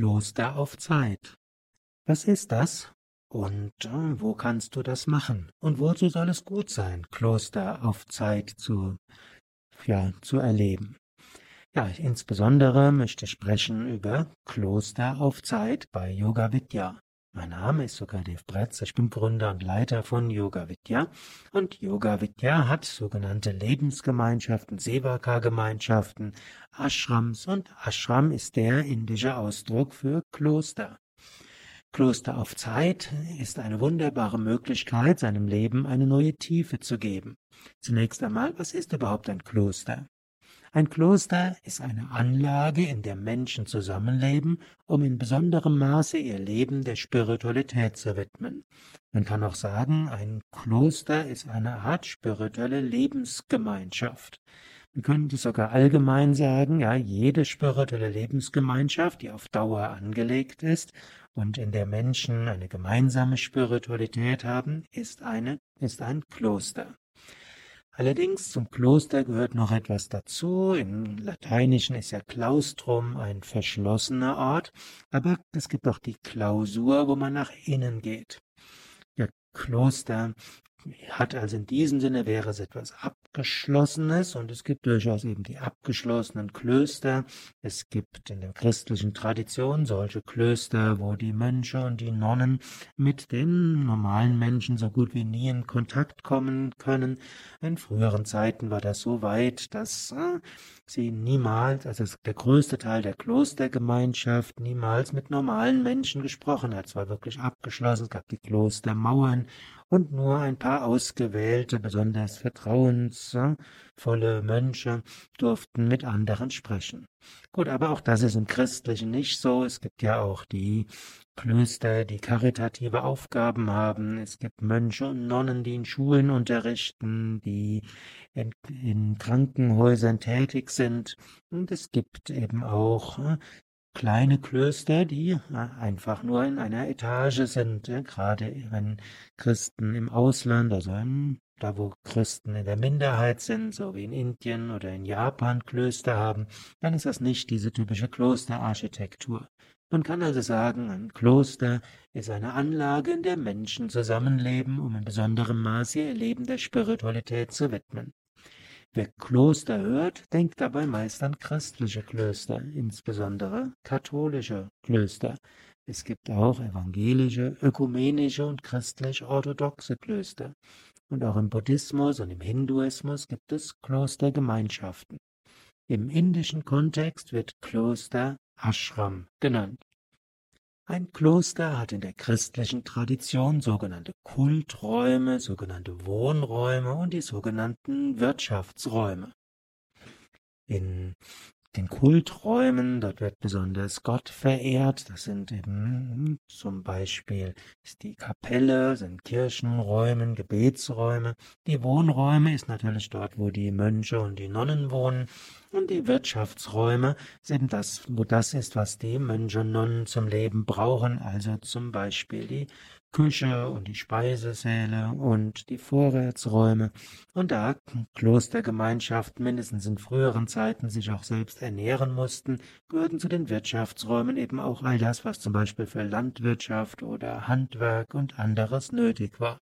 Kloster auf Zeit. Was ist das? Und äh, wo kannst du das machen? Und wozu soll es gut sein, Kloster auf Zeit zu, ja, zu erleben? Ja, insbesondere möchte ich sprechen über Kloster auf Zeit bei Yoga Vidya. Mein Name ist Sukadev Bretz, ich bin Gründer und Leiter von Yoga Vidya und Yoga Vidya hat sogenannte Lebensgemeinschaften, Sevaka-Gemeinschaften, Ashrams und Ashram ist der indische Ausdruck für Kloster. Kloster auf Zeit ist eine wunderbare Möglichkeit, seinem Leben eine neue Tiefe zu geben. Zunächst einmal, was ist überhaupt ein Kloster? Ein Kloster ist eine Anlage, in der Menschen zusammenleben, um in besonderem Maße ihr Leben der Spiritualität zu widmen. Man kann auch sagen, ein Kloster ist eine Art spirituelle Lebensgemeinschaft. Man könnte sogar allgemein sagen, ja, jede spirituelle Lebensgemeinschaft, die auf Dauer angelegt ist und in der Menschen eine gemeinsame Spiritualität haben, ist eine, ist ein Kloster. Allerdings zum Kloster gehört noch etwas dazu. Im Lateinischen ist ja Claustrum ein verschlossener Ort, aber es gibt auch die Klausur, wo man nach innen geht. Ja, Kloster hat also in diesem Sinne wäre es etwas Abgeschlossenes und es gibt durchaus eben die abgeschlossenen Klöster. Es gibt in der christlichen Tradition solche Klöster, wo die Mönche und die Nonnen mit den normalen Menschen so gut wie nie in Kontakt kommen können. In früheren Zeiten war das so weit, dass äh, sie niemals, also der größte Teil der Klostergemeinschaft niemals mit normalen Menschen gesprochen hat. Es war wirklich abgeschlossen, es gab die Klostermauern und nur ein paar ausgewählte, besonders vertrauensvolle Mönche durften mit anderen sprechen. Gut, aber auch das ist im Christlichen nicht so. Es gibt ja auch die Klöster, die karitative Aufgaben haben. Es gibt Mönche und Nonnen, die in Schulen unterrichten, die in, in Krankenhäusern tätig sind. Und es gibt eben auch kleine Klöster, die einfach nur in einer Etage sind, gerade wenn Christen im Ausland, also in, da wo Christen in der Minderheit sind, so wie in Indien oder in Japan Klöster haben, dann ist das nicht diese typische Klosterarchitektur. Man kann also sagen, ein Kloster ist eine Anlage, in der Menschen zusammenleben, um in besonderem Maße ihr Leben der Spiritualität zu widmen. Wer Kloster hört, denkt dabei meist an christliche Klöster, insbesondere katholische Klöster. Es gibt auch evangelische, ökumenische und christlich-orthodoxe Klöster. Und auch im Buddhismus und im Hinduismus gibt es Klostergemeinschaften. Im indischen Kontext wird Kloster Ashram genannt. Ein Kloster hat in der christlichen Tradition sogenannte Kulträume, sogenannte Wohnräume und die sogenannten Wirtschaftsräume. In den Kulträumen, dort wird besonders Gott verehrt. Das sind eben zum Beispiel ist die Kapelle, sind Kirchenräume, Gebetsräume. Die Wohnräume ist natürlich dort, wo die Mönche und die Nonnen wohnen. Und die Wirtschaftsräume sind das, wo das ist, was die Mönche und Nonnen zum Leben brauchen. Also zum Beispiel die Küche und die Speisesäle und die Vorratsräume und da Klostergemeinschaften mindestens in früheren Zeiten sich auch selbst ernähren mussten, gehörten zu den Wirtschaftsräumen eben auch all das, was zum Beispiel für Landwirtschaft oder Handwerk und anderes nötig war.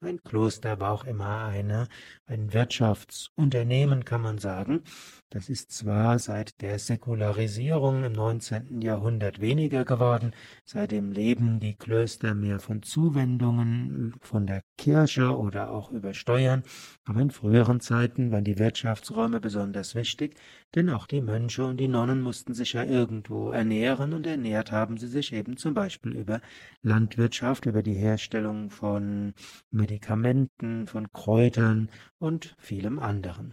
Ein Kloster war auch immer eine, ein Wirtschaftsunternehmen, kann man sagen. Das ist zwar seit der Säkularisierung im 19. Jahrhundert weniger geworden, seitdem leben die Klöster mehr von Zuwendungen von der Kirche oder auch über Steuern, aber in früheren Zeiten waren die Wirtschaftsräume besonders wichtig, denn auch die Mönche und die Nonnen mussten sich ja irgendwo ernähren und ernährt haben sie sich eben zum Beispiel über Landwirtschaft, über die Herstellung von Medikamenten, von Kräutern und vielem anderen.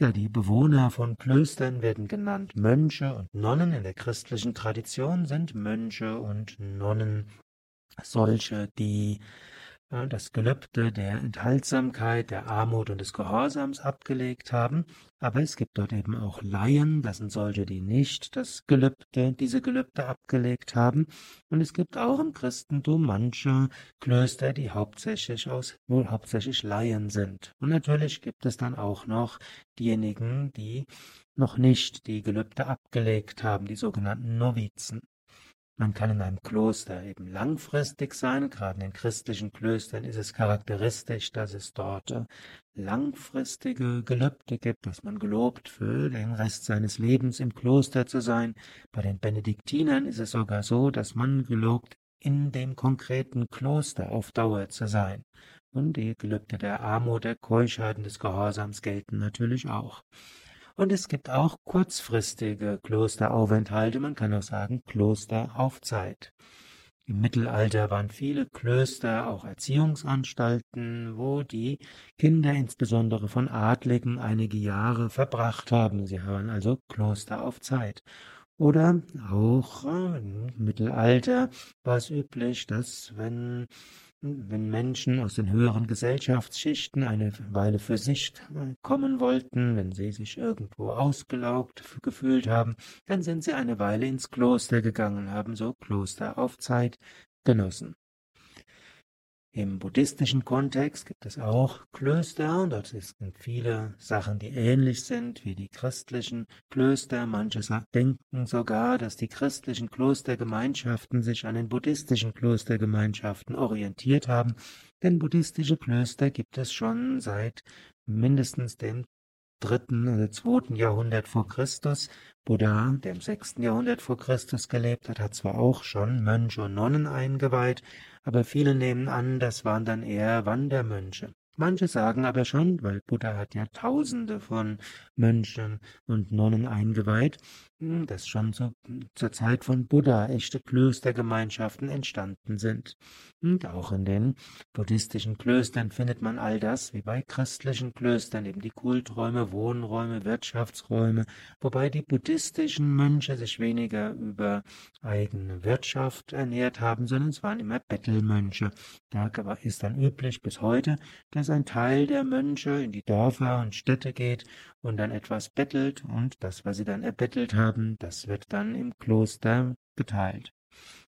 Ja, die Bewohner von Klöstern werden genannt Mönche und Nonnen. In der christlichen Tradition sind Mönche und Nonnen solche, die das Gelübde der Enthaltsamkeit, der Armut und des Gehorsams abgelegt haben, aber es gibt dort eben auch Laien, das sind solche, die nicht das Gelübde, diese Gelübde abgelegt haben, und es gibt auch im Christentum manche Klöster, die hauptsächlich aus, wohl hauptsächlich Laien sind. Und natürlich gibt es dann auch noch diejenigen, die noch nicht die Gelübde abgelegt haben, die sogenannten Novizen. Man kann in einem Kloster eben langfristig sein. Gerade in den christlichen Klöstern ist es charakteristisch, dass es dort äh, langfristige Gelübde gibt, dass man gelobt für den Rest seines Lebens im Kloster zu sein. Bei den Benediktinern ist es sogar so, dass man gelobt, in dem konkreten Kloster auf Dauer zu sein. Und die Gelübde der Armut, der Keuschheit und des Gehorsams gelten natürlich auch. Und es gibt auch kurzfristige Klosteraufenthalte, man kann auch sagen Kloster auf Zeit. Im Mittelalter waren viele Klöster auch Erziehungsanstalten, wo die Kinder insbesondere von Adligen einige Jahre verbracht haben. Sie waren also Kloster auf Zeit. Oder auch äh, im Mittelalter war es üblich, dass wenn wenn Menschen aus den höheren Gesellschaftsschichten eine Weile für sich kommen wollten, wenn sie sich irgendwo ausgelaugt gefühlt haben, dann sind sie eine Weile ins Kloster gegangen, haben so Kloster auf Zeit genossen. Im buddhistischen Kontext gibt es auch Klöster und dort sind viele Sachen, die ähnlich sind wie die christlichen Klöster. Manche denken sogar, dass die christlichen Klostergemeinschaften sich an den buddhistischen Klostergemeinschaften orientiert haben, denn buddhistische Klöster gibt es schon seit mindestens dem dritten oder zweiten Jahrhundert vor Christus. Buddha, der im sechsten Jahrhundert vor Christus gelebt hat, hat zwar auch schon Mönche und Nonnen eingeweiht, aber viele nehmen an, das waren dann eher Wandermönche. Manche sagen aber schon, weil Buddha hat ja Tausende von Mönchen und Nonnen eingeweiht, dass schon so zur Zeit von Buddha echte Klöstergemeinschaften entstanden sind. Und auch in den buddhistischen Klöstern findet man all das, wie bei christlichen Klöstern, eben die Kulträume, Wohnräume, Wirtschaftsräume, wobei die buddhistischen Mönche sich weniger über eigene Wirtschaft ernährt haben, sondern es waren immer Bettelmönche. Da ist dann üblich bis heute, dass ein Teil der Mönche in die Dörfer und Städte geht und dann etwas bettelt und das, was sie dann erbettelt haben, das wird dann im Kloster geteilt.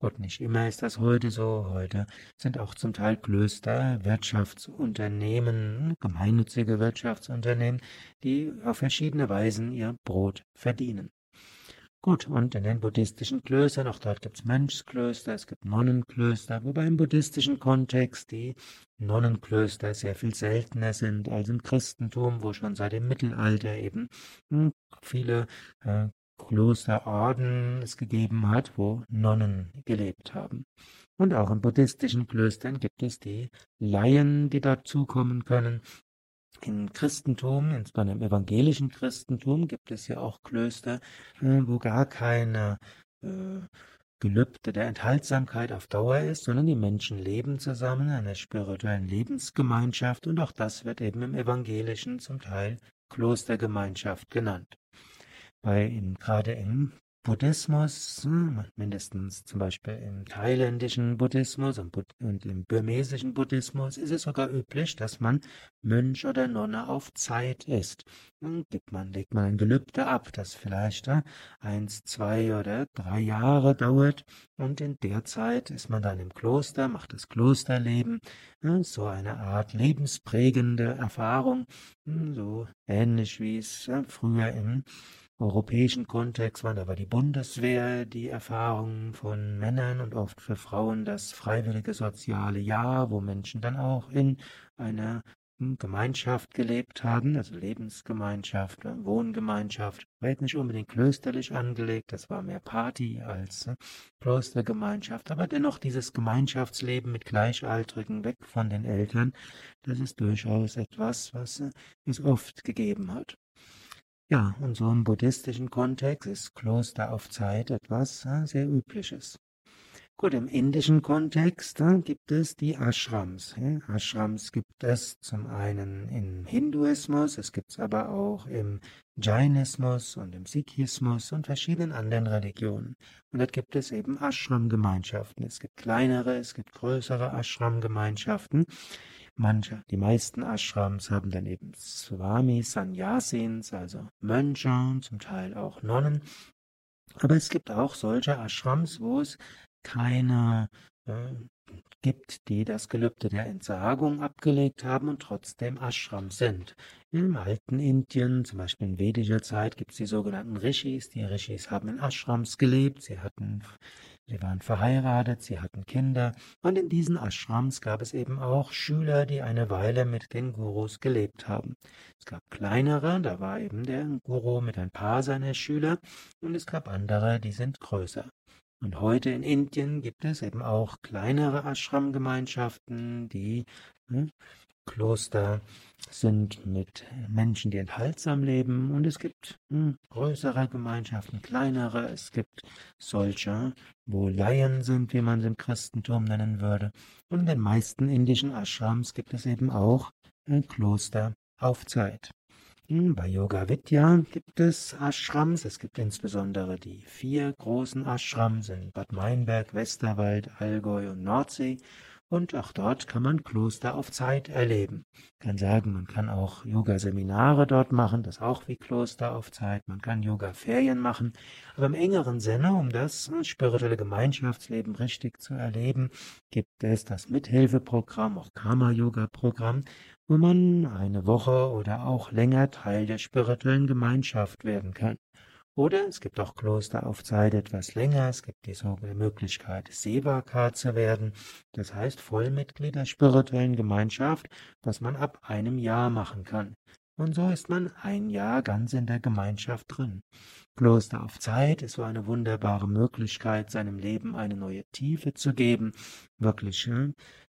Gott, nicht immer ist das heute so. Heute sind auch zum Teil Klöster, Wirtschaftsunternehmen, gemeinnützige Wirtschaftsunternehmen, die auf verschiedene Weisen ihr Brot verdienen. Gut, und in den buddhistischen Klöstern, auch dort gibt es Mönchsklöster, es gibt Nonnenklöster, wobei im buddhistischen Kontext die Nonnenklöster sehr viel seltener sind als im Christentum, wo schon seit dem Mittelalter eben hm, viele äh, Klosterorden es gegeben hat, wo Nonnen gelebt haben. Und auch in buddhistischen Klöstern gibt es die Laien, die dazukommen können, im Christentum, insbesondere im evangelischen Christentum, gibt es ja auch Klöster, äh, wo gar keine äh, Gelübde der Enthaltsamkeit auf Dauer ist, sondern die Menschen leben zusammen in einer spirituellen Lebensgemeinschaft und auch das wird eben im evangelischen zum Teil Klostergemeinschaft genannt. Bei in, gerade im Buddhismus, hm, mindestens zum Beispiel im thailändischen Buddhismus und, im burmesischen Buddhismus ist es sogar üblich, dass man Mönch oder Nonne auf Zeit ist. Dann gibt man, legt man ein Gelübde ab, das vielleicht ja, eins, zwei oder drei Jahre dauert und in der Zeit ist man dann im Kloster, macht das Klosterleben, ja, so eine Art lebensprägende Erfahrung, hm, so ähnlich wie es ja, früher im europäischen Kontext waren, war die Bundeswehr die Erfahrung von Männern und oft für Frauen das freiwillige soziale Jahr, wo Menschen dann auch in einer Gemeinschaft gelebt haben, also Lebensgemeinschaft, Wohngemeinschaft, war nicht unbedingt klösterlich angelegt, das war mehr Party als ne, Klostergemeinschaft, aber dennoch dieses Gemeinschaftsleben mit Gleichaltrigen weg von den Eltern, das ist durchaus etwas, was äh, es oft gegeben hat. Ja, und so im buddhistischen Kontext ist Kloster auf Zeit etwas äh, sehr Übliches. Gut, im indischen Kontext äh, gibt es die Ashrams. Ashrams gibt es zum einen im Hinduismus, es gibt es aber auch im Jainismus und im Sikhismus und verschiedenen anderen Religionen. Und dort gibt es eben Ashram-Gemeinschaften. Es gibt kleinere, es gibt größere Ashram-Gemeinschaften. Manche, die meisten Ashrams haben dann eben Swami Sanyasins, also Mönche, zum Teil auch Nonnen. Aber es gibt auch solche Ashrams, wo es keine äh, gibt, die das Gelübde der Entsagung abgelegt haben und trotzdem Ashram sind. Im alten Indien, zum Beispiel in vedischer Zeit, gibt es die sogenannten Rishis. Die Rishis haben in Ashrams gelebt. Sie hatten Sie waren verheiratet, sie hatten Kinder, und in diesen Ashrams gab es eben auch Schüler, die eine Weile mit den Gurus gelebt haben. Es gab kleinere, da war eben der Guru mit ein paar seiner Schüler, und es gab andere, die sind größer. Und heute in Indien gibt es eben auch kleinere Ashram-Gemeinschaften, die hm, Kloster sind mit Menschen, die enthaltsam leben. Und es gibt hm, größere Gemeinschaften, kleinere. Es gibt solche, wo Laien sind, wie man es im Christentum nennen würde. Und in den meisten indischen Ashrams gibt es eben auch ein Kloster auf Zeit. Bei Yoga Vidya gibt es Ashrams. Es gibt insbesondere die vier großen Ashrams in Bad Meinberg, Westerwald, Allgäu und Nordsee. Und auch dort kann man Kloster auf Zeit erleben. Ich kann sagen, man kann auch Yoga-Seminare dort machen, das auch wie Kloster auf Zeit. Man kann Yoga-Ferien machen. Aber im engeren Sinne, um das spirituelle Gemeinschaftsleben richtig zu erleben, gibt es das Mithilfeprogramm, auch Karma-Yoga-Programm, wo man eine Woche oder auch länger Teil der spirituellen Gemeinschaft werden kann. Oder es gibt auch Kloster auf Zeit etwas länger. Es gibt die Möglichkeit, Sevaka zu werden. Das heißt Vollmitglied der spirituellen Gemeinschaft, was man ab einem Jahr machen kann. Und so ist man ein Jahr ganz in der Gemeinschaft drin. Kloster auf Zeit ist so eine wunderbare Möglichkeit, seinem Leben eine neue Tiefe zu geben, wirklich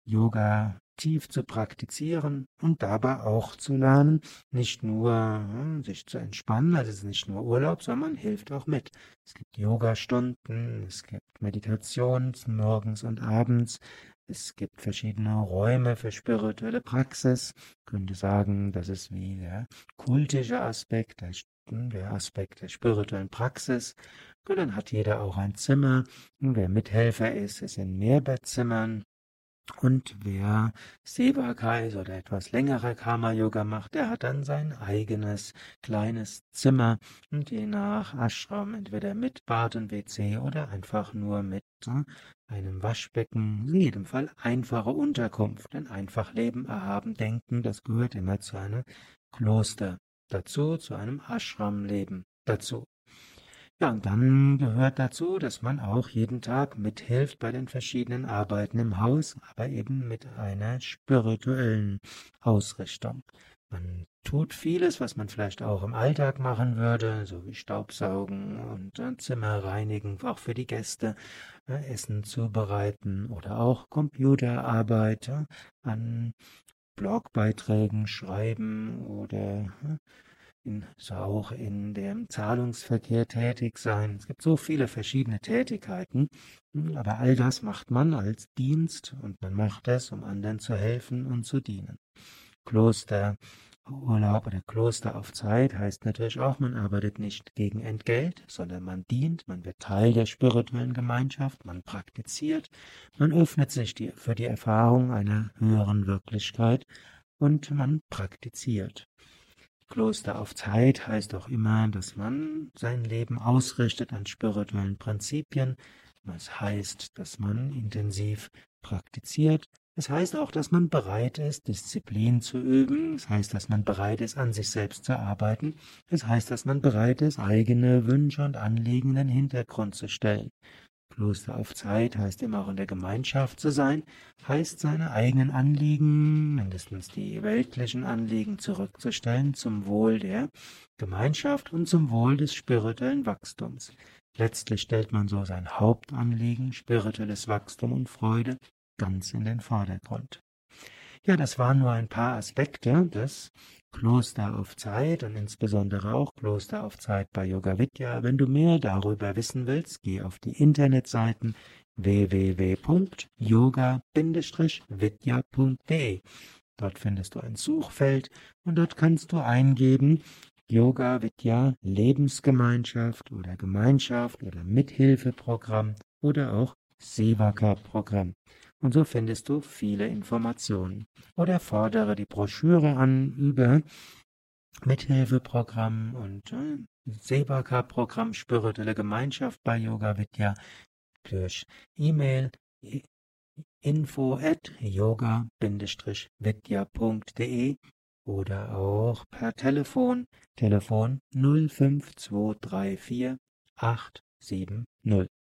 Yoga tief zu praktizieren und dabei auch zu lernen, nicht nur hm, sich zu entspannen, also es ist nicht nur Urlaub, sondern man hilft auch mit. Es gibt Yoga-Stunden, es gibt Meditationen morgens und abends, es gibt verschiedene Räume für spirituelle Praxis. Ich könnte sagen, das ist wie der kultische Aspekt, der, der Aspekt der spirituellen Praxis. Und dann hat jeder auch ein Zimmer. Und wer Mithelfer ist, ist in Mehrbettzimmern. Und wer Sevakais oder etwas längere Karma-Yoga macht, der hat dann sein eigenes kleines Zimmer und je nach Ashram entweder mit Bad und WC oder einfach nur mit ne, einem Waschbecken. In jedem Fall einfache Unterkunft, denn einfach leben, erhaben, denken, das gehört immer zu einem Kloster dazu, zu einem Ashram-Leben dazu. Ja, und dann gehört dazu, dass man auch jeden Tag mithilft bei den verschiedenen Arbeiten im Haus, aber eben mit einer spirituellen Ausrichtung. Man tut vieles, was man vielleicht auch im Alltag machen würde, so wie Staubsaugen und äh, Zimmer reinigen, auch für die Gäste, äh, Essen zubereiten oder auch Computerarbeit äh, an Blogbeiträgen schreiben oder in, auch in dem Zahlungsverkehr tätig sein. Es gibt so viele verschiedene Tätigkeiten, hm, aber all das macht man als Dienst und man macht es, um anderen zu helfen und zu dienen. Klosterurlaub oder Kloster auf Zeit heißt natürlich auch, man arbeitet nicht gegen Entgelt, sondern man dient, man wird Teil der spirituellen Gemeinschaft, man praktiziert, man öffnet sich die, für die Erfahrung einer höheren Wirklichkeit und man praktiziert. Kloster auf Zeit heißt auch immer, dass man sein Leben ausrichtet an spirituellen Prinzipien. Das heißt, dass man intensiv praktiziert. Es heißt auch, dass man bereit ist, Disziplin zu üben. Es heißt, dass man bereit ist, an sich selbst zu arbeiten. Es heißt, dass man bereit ist, eigene Wünsche und Anliegen in den Hintergrund zu stellen. Kloster auf Zeit heißt immer auch in der Gemeinschaft zu sein, heißt seine eigenen Anliegen, mindestens die weltlichen Anliegen zurückzustellen zum Wohl der Gemeinschaft und zum Wohl des spirituellen Wachstums. Letztlich stellt man so sein Hauptanliegen, spirituelles Wachstum und Freude, ganz in den Vordergrund. Ja, das waren nur ein paar Aspekte des Kloster auf Zeit und insbesondere auch Kloster auf Zeit bei Yoga Vidya. Wenn du mehr darüber wissen willst, geh auf die Internetseiten www.yoga-vidya.de. Dort findest du ein Suchfeld und dort kannst du eingeben Yoga Vidya Lebensgemeinschaft oder Gemeinschaft oder Mithilfeprogramm oder auch Sevaka Programm und so findest du viele Informationen. Oder fordere die Broschüre an über Mithilfeprogramm und äh, Sebaka-Programm Spirituelle Gemeinschaft bei Yoga Vidya durch E-Mail info at yoga-vidya.de oder auch per Telefon, Telefon 05234 870.